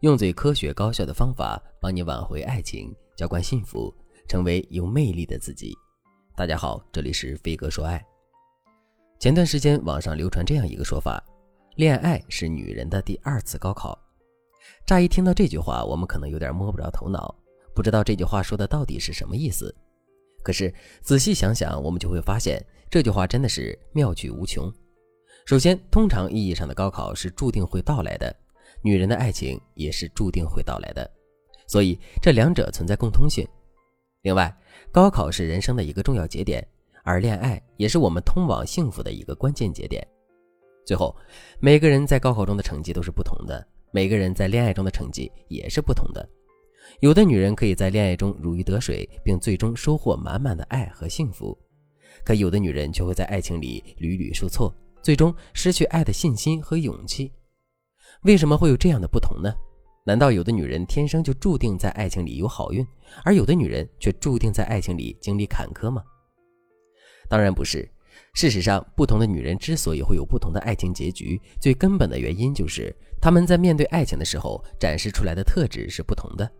用最科学高效的方法帮你挽回爱情，浇灌幸福，成为有魅力的自己。大家好，这里是飞哥说爱。前段时间网上流传这样一个说法：恋爱是女人的第二次高考。乍一听到这句话，我们可能有点摸不着头脑，不知道这句话说的到底是什么意思。可是仔细想想，我们就会发现这句话真的是妙趣无穷。首先，通常意义上的高考是注定会到来的。女人的爱情也是注定会到来的，所以这两者存在共通性。另外，高考是人生的一个重要节点，而恋爱也是我们通往幸福的一个关键节点。最后，每个人在高考中的成绩都是不同的，每个人在恋爱中的成绩也是不同的。有的女人可以在恋爱中如鱼得水，并最终收获满满的爱和幸福，可有的女人却会在爱情里屡屡受挫，最终失去爱的信心和勇气。为什么会有这样的不同呢？难道有的女人天生就注定在爱情里有好运，而有的女人却注定在爱情里经历坎坷吗？当然不是。事实上，不同的女人之所以会有不同的爱情结局，最根本的原因就是她们在面对爱情的时候展示出来的特质是不同的。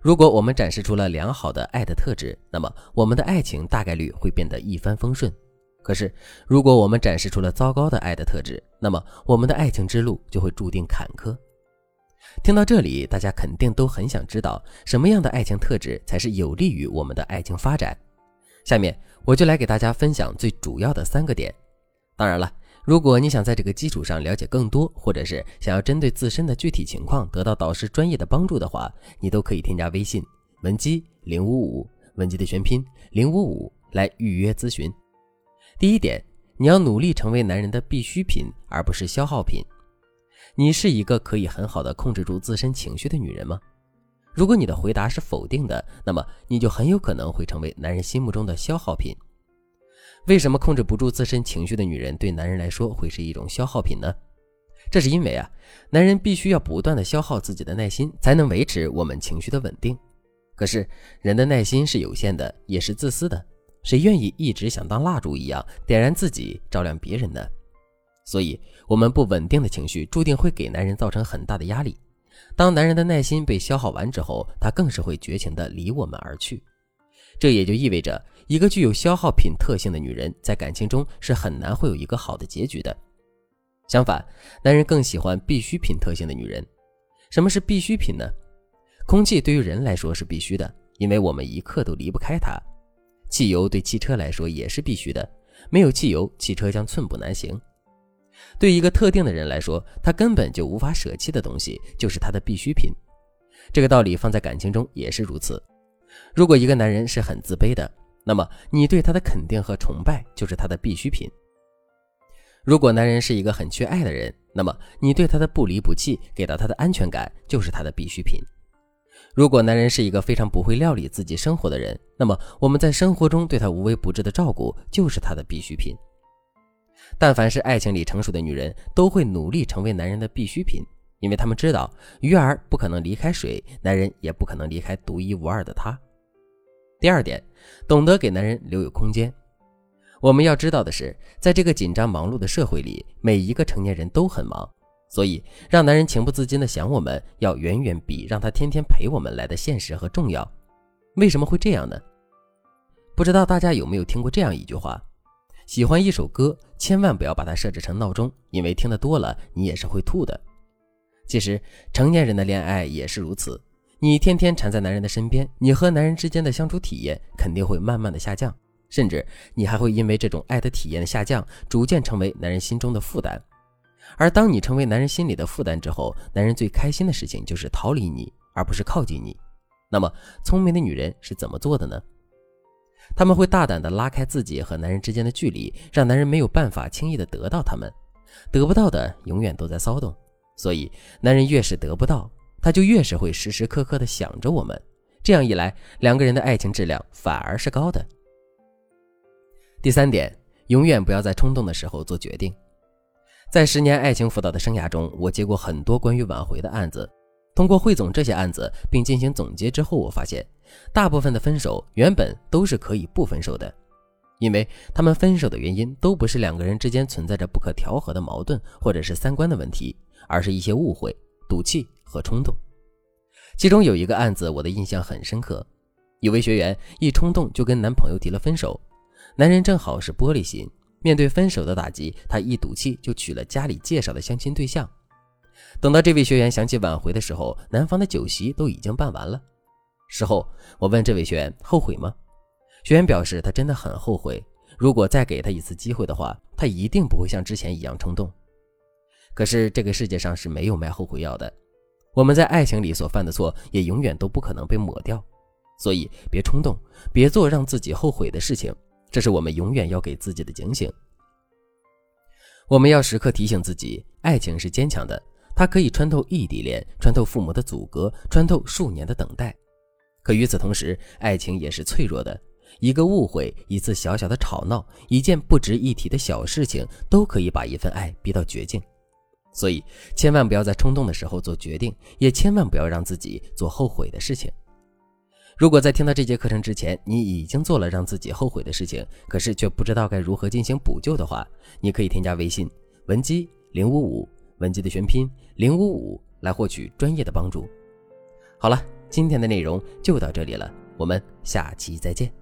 如果我们展示出了良好的爱的特质，那么我们的爱情大概率会变得一帆风顺。可是，如果我们展示出了糟糕的爱的特质，那么我们的爱情之路就会注定坎坷。听到这里，大家肯定都很想知道什么样的爱情特质才是有利于我们的爱情发展。下面我就来给大家分享最主要的三个点。当然了，如果你想在这个基础上了解更多，或者是想要针对自身的具体情况得到导师专业的帮助的话，你都可以添加微信文姬零五五，文姬的全拼零五五来预约咨询。第一点，你要努力成为男人的必需品，而不是消耗品。你是一个可以很好的控制住自身情绪的女人吗？如果你的回答是否定的，那么你就很有可能会成为男人心目中的消耗品。为什么控制不住自身情绪的女人对男人来说会是一种消耗品呢？这是因为啊，男人必须要不断的消耗自己的耐心，才能维持我们情绪的稳定。可是人的耐心是有限的，也是自私的。谁愿意一直想当蜡烛一样点燃自己，照亮别人呢？所以，我们不稳定的情绪注定会给男人造成很大的压力。当男人的耐心被消耗完之后，他更是会绝情的离我们而去。这也就意味着，一个具有消耗品特性的女人在感情中是很难会有一个好的结局的。相反，男人更喜欢必需品特性的女人。什么是必需品呢？空气对于人来说是必须的，因为我们一刻都离不开它。汽油对汽车来说也是必须的，没有汽油，汽车将寸步难行。对一个特定的人来说，他根本就无法舍弃的东西就是他的必需品。这个道理放在感情中也是如此。如果一个男人是很自卑的，那么你对他的肯定和崇拜就是他的必需品。如果男人是一个很缺爱的人，那么你对他的不离不弃，给到他的安全感就是他的必需品。如果男人是一个非常不会料理自己生活的人，那么我们在生活中对他无微不至的照顾就是他的必需品。但凡是爱情里成熟的女人，都会努力成为男人的必需品，因为他们知道鱼儿不可能离开水，男人也不可能离开独一无二的他。第二点，懂得给男人留有空间。我们要知道的是，在这个紧张忙碌的社会里，每一个成年人都很忙。所以，让男人情不自禁的想我们，要远远比让他天天陪我们来的现实和重要。为什么会这样呢？不知道大家有没有听过这样一句话：喜欢一首歌，千万不要把它设置成闹钟，因为听得多了，你也是会吐的。其实，成年人的恋爱也是如此。你天天缠在男人的身边，你和男人之间的相处体验肯定会慢慢的下降，甚至你还会因为这种爱的体验的下降，逐渐成为男人心中的负担。而当你成为男人心里的负担之后，男人最开心的事情就是逃离你，而不是靠近你。那么，聪明的女人是怎么做的呢？他们会大胆地拉开自己和男人之间的距离，让男人没有办法轻易地得到他们。得不到的永远都在骚动，所以男人越是得不到，他就越是会时时刻刻地想着我们。这样一来，两个人的爱情质量反而是高的。第三点，永远不要在冲动的时候做决定。在十年爱情辅导的生涯中，我接过很多关于挽回的案子。通过汇总这些案子并进行总结之后，我发现，大部分的分手原本都是可以不分手的，因为他们分手的原因都不是两个人之间存在着不可调和的矛盾或者是三观的问题，而是一些误会、赌气和冲动。其中有一个案子，我的印象很深刻。有位学员一冲动就跟男朋友提了分手，男人正好是玻璃心，面对分手的打击，他一赌气就娶了家里介绍的相亲对象。等到这位学员想起挽回的时候，男方的酒席都已经办完了。事后我问这位学员后悔吗？学员表示他真的很后悔，如果再给他一次机会的话，他一定不会像之前一样冲动。可是这个世界上是没有卖后悔药的，我们在爱情里所犯的错也永远都不可能被抹掉。所以，别冲动，别做让自己后悔的事情，这是我们永远要给自己的警醒。我们要时刻提醒自己，爱情是坚强的，它可以穿透异地恋，穿透父母的阻隔，穿透数年的等待。可与此同时，爱情也是脆弱的，一个误会，一次小小的吵闹，一件不值一提的小事情，都可以把一份爱逼到绝境。所以，千万不要在冲动的时候做决定，也千万不要让自己做后悔的事情。如果在听到这节课程之前，你已经做了让自己后悔的事情，可是却不知道该如何进行补救的话，你可以添加微信文姬零五五，文姬的全拼零五五，来获取专业的帮助。好了，今天的内容就到这里了，我们下期再见。